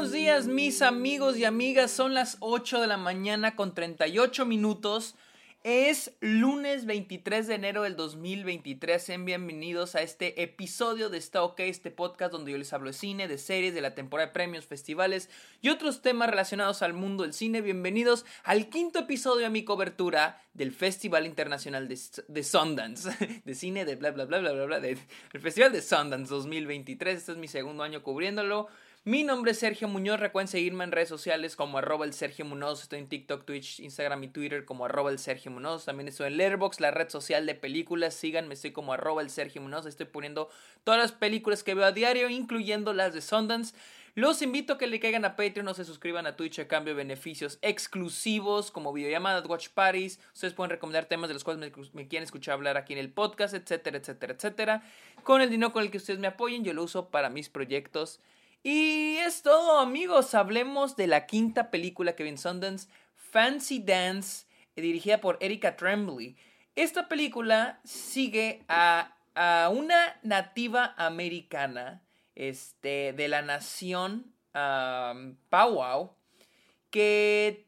buenos días mis amigos y amigas. Son las 8 de la mañana con 38 minutos. Es lunes 23 de enero del 2023. Sean bienvenidos a este episodio de Está OK, este podcast donde yo les hablo de cine, de series, de la temporada de premios, festivales y otros temas relacionados al mundo del cine. Bienvenidos al quinto episodio de mi cobertura del Festival Internacional de, Sundance, de cine, de bla bla bla bla bla bla, del Festival de Sundance 2023. Este es mi segundo año cubriéndolo. Mi nombre es Sergio Muñoz. Recuerden seguirme en redes sociales como arroba el Sergio Muñoz. Estoy en TikTok, Twitch, Instagram y Twitter como arroba el Sergio Muñoz. También estoy en Letterboxd, la red social de películas. Síganme, estoy como arroba el Sergio Muñoz. Estoy poniendo todas las películas que veo a diario, incluyendo las de Sundance. Los invito a que le caigan a Patreon o se suscriban a Twitch a cambio de beneficios exclusivos como videollamadas, watch parties. Ustedes pueden recomendar temas de los cuales me, me, quieren escuchar hablar aquí en el podcast, etcétera, etcétera, etcétera. Con el dinero con el que ustedes me apoyen, yo lo uso para mis proyectos y es todo, amigos. Hablemos de la quinta película que vi en Sundance, Fancy Dance, dirigida por Erika Tremblay. Esta película sigue a, a una nativa americana este, de la nación um, Powwow que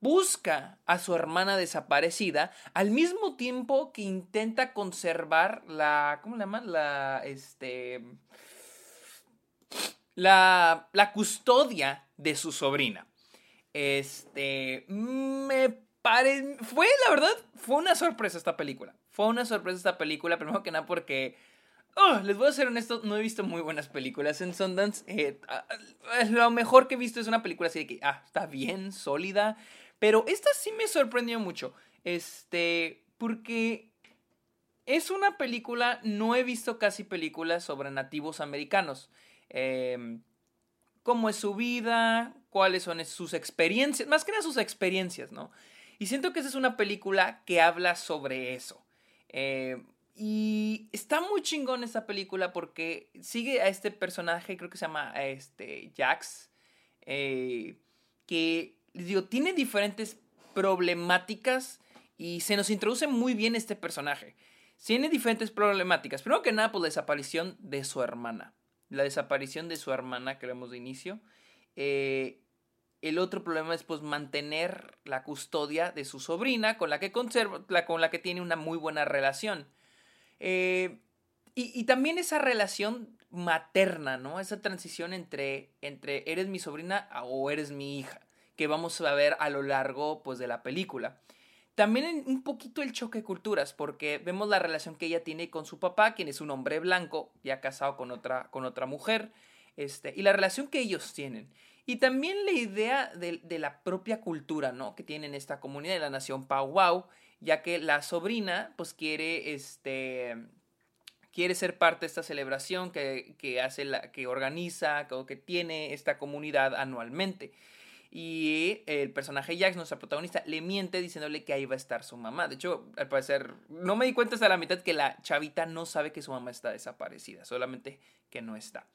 busca a su hermana desaparecida al mismo tiempo que intenta conservar la ¿cómo le llaman? la este la, la custodia de su sobrina. Este, me parece, fue la verdad, fue una sorpresa esta película. Fue una sorpresa esta película, primero que nada porque, oh, les voy a ser honesto, no he visto muy buenas películas en Sundance. Eh, lo mejor que he visto es una película así de que, ah, está bien, sólida. Pero esta sí me sorprendió mucho. Este, porque es una película, no he visto casi películas sobre nativos americanos. Em, cómo es su vida, cuáles son sus experiencias, más que nada sus experiencias, ¿no? Y siento que esa es una película que habla sobre eso. Em, y está muy chingón esta película porque sigue a este personaje, creo que se llama este, Jax, eh, que, tiene diferentes problemáticas y se nos introduce muy bien este personaje. Tiene diferentes problemáticas. Primero que nada, por la desaparición de su hermana la desaparición de su hermana que vemos de inicio. Eh, el otro problema es pues mantener la custodia de su sobrina con la que conserva, la, con la que tiene una muy buena relación. Eh, y, también esa relación materna, ¿no? Esa transición entre, entre eres mi sobrina o eres mi hija, que vamos a ver a lo largo pues de la película. También un poquito el choque de culturas, porque vemos la relación que ella tiene con su papá, quien es un hombre blanco, ya casado con otra, con otra mujer, este, y la relación que ellos tienen. Y también la idea de, la propia cultura, ¿no? Que tienen esta comunidad de la nación Wow, ya que la sobrina, pues quiere, este, quiere ser parte de esta celebración que, que hace la, que organiza, que, que tiene esta comunidad anualmente. Y el personaje Jax, nuestra protagonista, le miente diciéndole que ahí va a estar su mamá. De hecho, al parecer, no me di cuenta hasta la mitad que la chavita no sabe que su mamá está desaparecida, solamente que no está.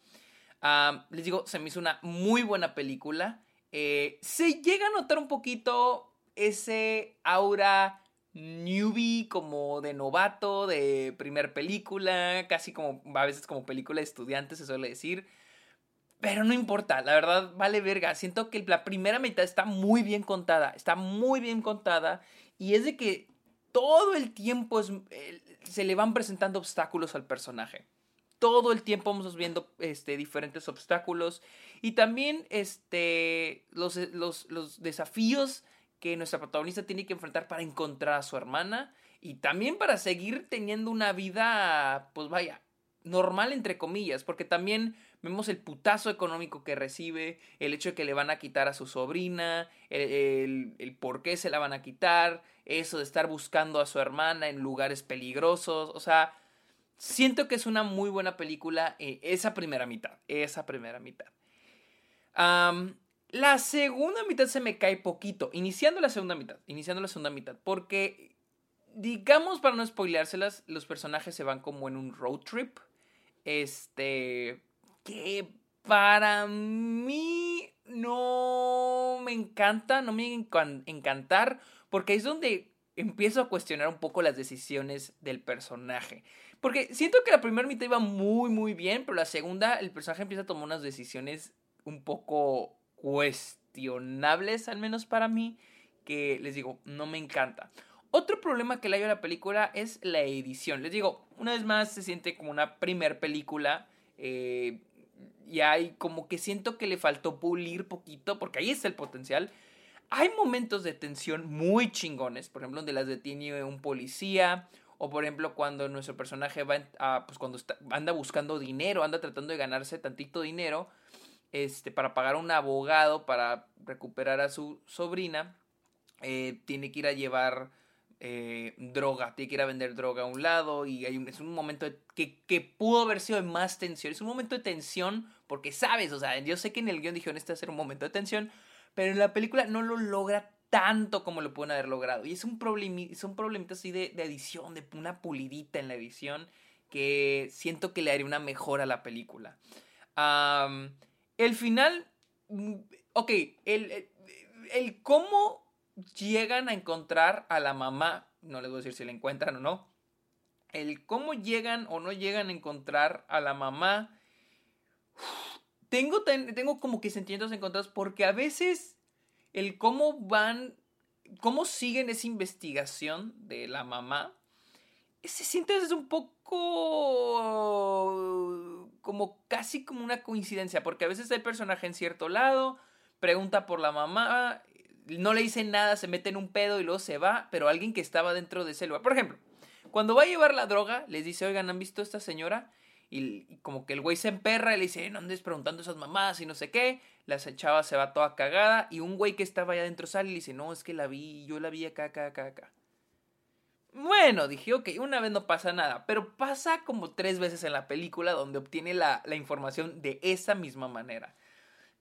les digo, se me hizo una muy buena película. Eh, se llega a notar un poquito ese aura newbie, como de novato, de primer película, casi como a veces como película de estudiantes, se suele decir. Pero no importa, la verdad vale verga. Siento que la primera mitad está muy bien contada, está muy bien contada. Y es de que todo el tiempo se le van presentando obstáculos al personaje. Todo el tiempo vamos viendo este, diferentes obstáculos. Y también este, los, desafíos que nuestra protagonista tiene que enfrentar para encontrar a su hermana. Y también para seguir teniendo una vida, pues vaya, normal entre comillas. Porque también Vemos el putazo económico que recibe, el hecho de que le van a quitar a su sobrina, el, por qué se la van a quitar, eso de estar buscando a su hermana en lugares peligrosos. O sea, siento que es una muy buena película eh, esa primera mitad. Esa primera mitad. la segunda mitad se me cae poquito. Iniciando la segunda mitad. Iniciando la segunda mitad. Porque, digamos, para no spoileárselas, los personajes se van como en un road trip. Este que para mí no me encanta, no me encantar, porque es donde empiezo a cuestionar un poco las decisiones del personaje. Porque siento que la primera mitad iba muy, muy bien, pero la segunda, el personaje empieza a tomar unas decisiones un poco cuestionables, al menos para mí, que les digo, no me encanta. Otro problema que le hay a la película es la edición. Les digo, una vez más se siente como una primer película. Eh, y hay como que siento que le faltó pulir poquito, porque ahí está el potencial. Hay momentos de tensión muy chingones, por ejemplo, donde las detiene un policía, o por ejemplo, cuando nuestro personaje va a, pues cuando anda buscando dinero, anda tratando de ganarse tantito dinero, este, para pagar a un abogado para recuperar a su sobrina, eh, tiene que ir a llevar eh, droga, tiene que ir a vender droga a un lado y hay un, es un momento que, que, pudo haber sido de más tensión, es un momento de tensión porque sabes, o sea, yo sé que en el guion dijeron este va a ser un momento de tensión, pero en la película no lo logra tanto como lo pueden haber logrado y es un, problemi, es un problemita así de, de edición, de una pulidita en la edición que siento que le haría una mejora a la película. el final, mm, ok, el, el, el cómo llegan a encontrar a la mamá, no les voy a decir si la encuentran o no, el cómo llegan o no llegan a encontrar a la mamá, tengo, tengo como que sentimientos encontrados porque a veces el cómo van, cómo siguen esa investigación de la mamá, se siente desde un poco como casi como una coincidencia, porque a veces el personaje en cierto lado pregunta por la mamá no le dice nada, se mete en un pedo y luego se va, pero alguien que estaba dentro de ese. Por ejemplo, cuando va a llevar la droga, les dice, oigan, ¿han visto a esta señora? Y, como que el güey se emperra y le dice, no andes preguntando esas mamás y no sé qué. La chava se va toda cagada y un güey que estaba allá adentro sale y le dice, no, es que la vi, yo la vi acá, acá, acá, acá. Bueno, dije, ok, una vez no pasa nada, pero pasa como tres veces en la película donde obtiene la, la información de esa misma manera.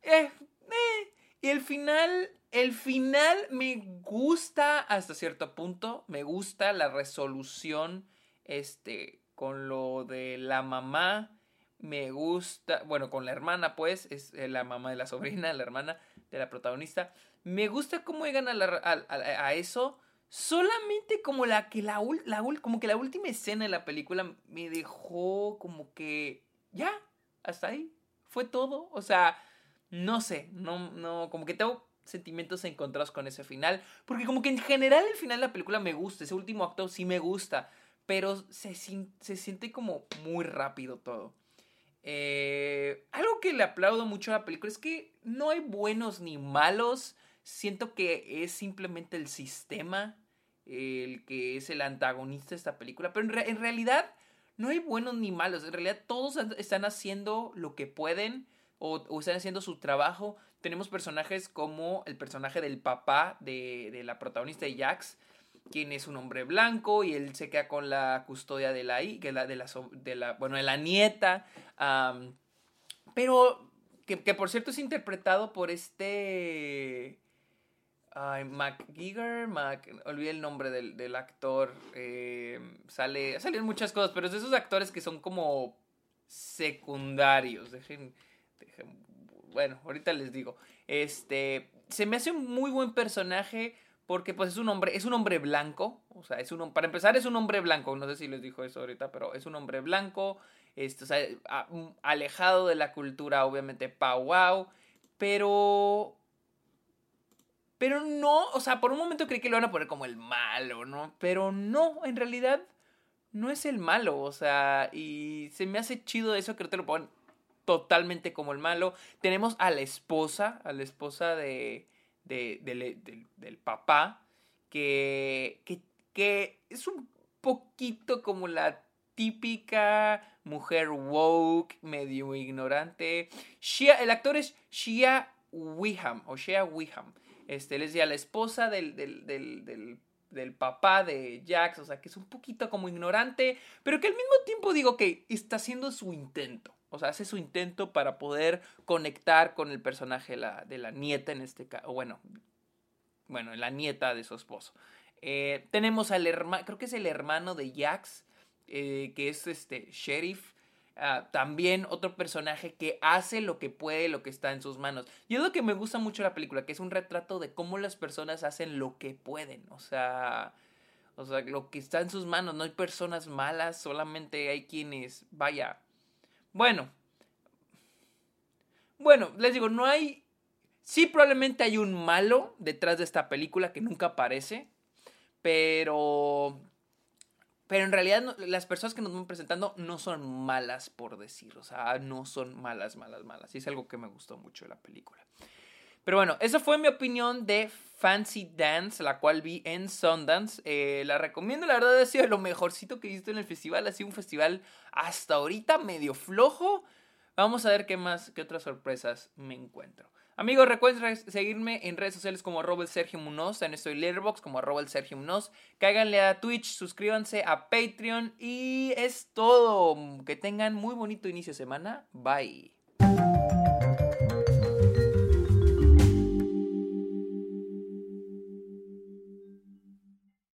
Eh, eh, y el final, el final me gusta hasta cierto punto. Me gusta la resolución, este, con lo de la mamá. Me gusta, bueno, con la hermana, pues, es eh, la mamá de la sobrina, la hermana de la protagonista. Me gusta cómo llegan a, a, eso. Solamente como la que la, la, como que la última escena de la película me dejó como que ya, hasta ahí. Fue todo. O sea, no sé, no, no, como que tengo sentimientos encontrados con ese final, porque como que en general el final de la película me gusta, ese último acto sí me gusta, pero se, se siente como muy rápido todo. Eh, algo que le aplaudo mucho a la película es que no hay buenos ni malos, siento que es simplemente el sistema el que es el antagonista de esta película, pero en, en realidad no hay buenos ni malos, en realidad todos están haciendo lo que pueden o, están haciendo su trabajo. Tenemos personajes como el personaje del papá de, la protagonista de Jax, quien es un hombre blanco y él se queda con la custodia de la, que la, de la, de la, bueno, de la nieta. pero que, por cierto es interpretado por este... Ay, McGeeger, Mac, olvidé el nombre del, actor. Eh, sale, salen muchas cosas, pero es de esos actores que son como secundarios. Dejen, bueno, ahorita les digo. Este, se me hace un muy buen personaje porque pues es un hombre, es un hombre blanco, o sea, es un para empezar es un hombre blanco, no sé si les dijo eso ahorita, pero es un hombre blanco, este, o sea, alejado de la cultura obviamente wow pero pero no, o sea, por un momento creí que lo van a poner como el malo, ¿no? Pero no, en realidad no es el malo, o sea, y se me hace chido eso que te lo ponen totalmente como el malo. Tenemos a la esposa, a la esposa de, del papá, que, que, es un poquito como la típica mujer woke, medio ignorante. Shia, el actor es Shia Wiham, o Shia Wiham. Este, él es ya la esposa del, del, del, papá de Jax, o sea, que es un poquito como ignorante, pero que al mismo tiempo digo que está haciendo su intento. O sea, hace su intento para poder conectar con el personaje de la, de la nieta en este caso. Bueno, bueno, la nieta de su esposo. Eh, tenemos al hermano, creo que es el hermano de Jax, eh, que es este sheriff. Ah, también otro personaje que hace lo que puede, lo que está en sus manos. Y es lo que me gusta mucho de la película, que es un retrato de cómo las personas hacen lo que pueden. O sea, o sea, lo que está en sus manos. No hay personas malas, solamente hay quienes, vaya, bueno, bueno, les digo, no hay... Sí, probablemente hay un malo detrás de esta película que nunca aparece, pero... Pero en realidad las personas que nos van presentando no son malas por decir, o sea, no son malas, malas, malas. Y es algo que me gustó mucho de la película. Pero bueno, esa fue mi opinión de Fancy Dance, la cual vi en Sundance. Eh, la recomiendo, la verdad ha sido lo mejorcito que he visto en el festival. Ha sido un festival hasta ahorita medio flojo. Vamos a ver qué más, qué otras sorpresas me encuentro. Amigos, recuerden seguirme en redes sociales como Robert Sergio Munoz, en estoy Letterboxd como Robert Sergio Munoz. Cáiganle a Twitch, suscríbanse a Patreon y es todo. Que tengan muy bonito inicio de semana. Bye.